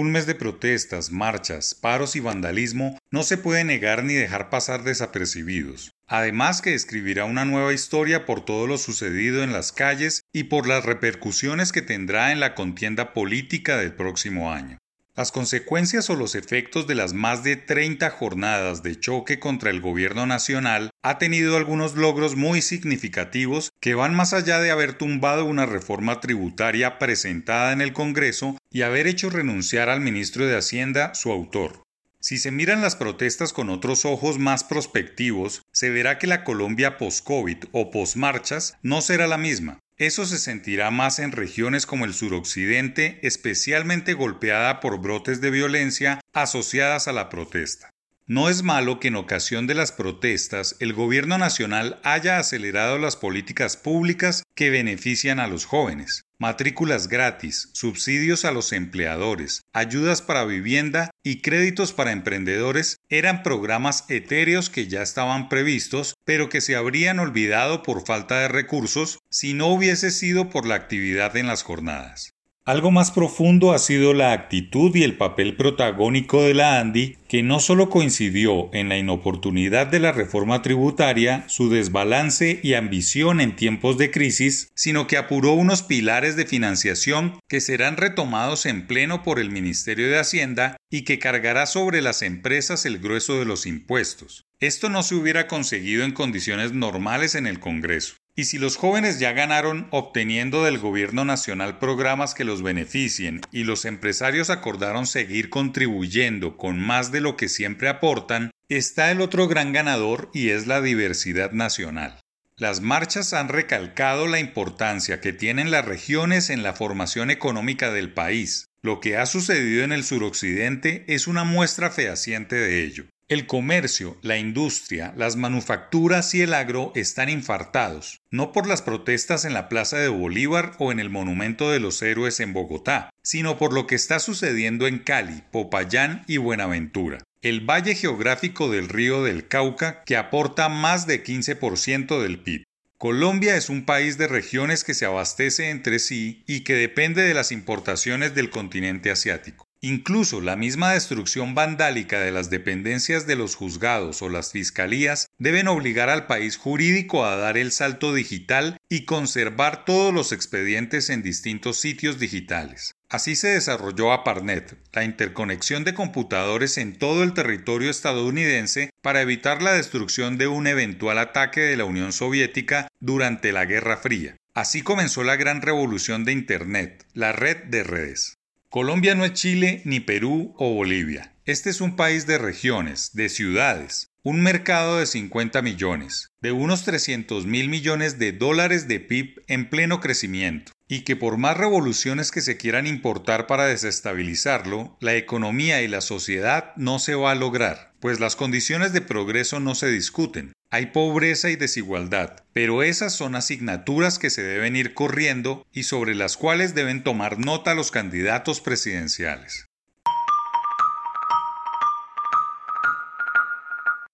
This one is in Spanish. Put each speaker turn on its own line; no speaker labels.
Un mes de protestas, marchas, paros y vandalismo no se puede negar ni dejar pasar desapercibidos. Además que escribirá una nueva historia por todo lo sucedido en las calles y por las repercusiones que tendrá en la contienda política del próximo año. Las consecuencias o los efectos de las más de 30 jornadas de choque contra el gobierno nacional ha tenido algunos logros muy significativos que van más allá de haber tumbado una reforma tributaria presentada en el Congreso y haber hecho renunciar al ministro de Hacienda, su autor. Si se miran las protestas con otros ojos más prospectivos, se verá que la Colombia post-COVID o post-marchas no será la misma. Eso se sentirá más en regiones como el suroccidente, especialmente golpeada por brotes de violencia asociadas a la protesta. No es malo que en ocasión de las protestas el gobierno nacional haya acelerado las políticas públicas que benefician a los jóvenes matrículas gratis, subsidios a los empleadores, ayudas para vivienda y créditos para emprendedores eran programas etéreos que ya estaban previstos, pero que se habrían olvidado por falta de recursos si no hubiese sido por la actividad en las jornadas. Algo más profundo ha sido la actitud y el papel protagónico de la ANDI, que no solo coincidió en la inoportunidad de la reforma tributaria, su desbalance y ambición en tiempos de crisis, sino que apuró unos pilares de financiación que serán retomados en pleno por el Ministerio de Hacienda y que cargará sobre las empresas el grueso de los impuestos. Esto no se hubiera conseguido en condiciones normales en el Congreso. Y si los jóvenes ya ganaron obteniendo del gobierno nacional programas que los beneficien y los empresarios acordaron seguir contribuyendo con más de lo que siempre aportan, está el otro gran ganador y es la diversidad nacional. Las marchas han recalcado la importancia que tienen las regiones en la formación económica del país. Lo que ha sucedido en el suroccidente es una muestra fehaciente de ello. El comercio, la industria, las manufacturas y el agro están infartados, no por las protestas en la Plaza de Bolívar o en el Monumento de los Héroes en Bogotá, sino por lo que está sucediendo en Cali, Popayán y Buenaventura, el valle geográfico del río del Cauca que aporta más de 15% del PIB. Colombia es un país de regiones que se abastece entre sí y que depende de las importaciones del continente asiático. Incluso la misma destrucción vandálica de las dependencias de los juzgados o las fiscalías deben obligar al país jurídico a dar el salto digital y conservar todos los expedientes en distintos sitios digitales. Así se desarrolló APARNET, la interconexión de computadores en todo el territorio estadounidense para evitar la destrucción de un eventual ataque de la Unión Soviética durante la Guerra Fría. Así comenzó la gran revolución de Internet, la red de redes. Colombia no es Chile, ni Perú o Bolivia. Este es un país de regiones, de ciudades, un mercado de 50 millones, de unos 300 mil millones de dólares de PIB en pleno crecimiento, y que por más revoluciones que se quieran importar para desestabilizarlo, la economía y la sociedad no se va a lograr, pues las condiciones de progreso no se discuten, hay pobreza y desigualdad, pero esas son asignaturas que se deben ir corriendo y sobre las cuales deben tomar nota los candidatos presidenciales.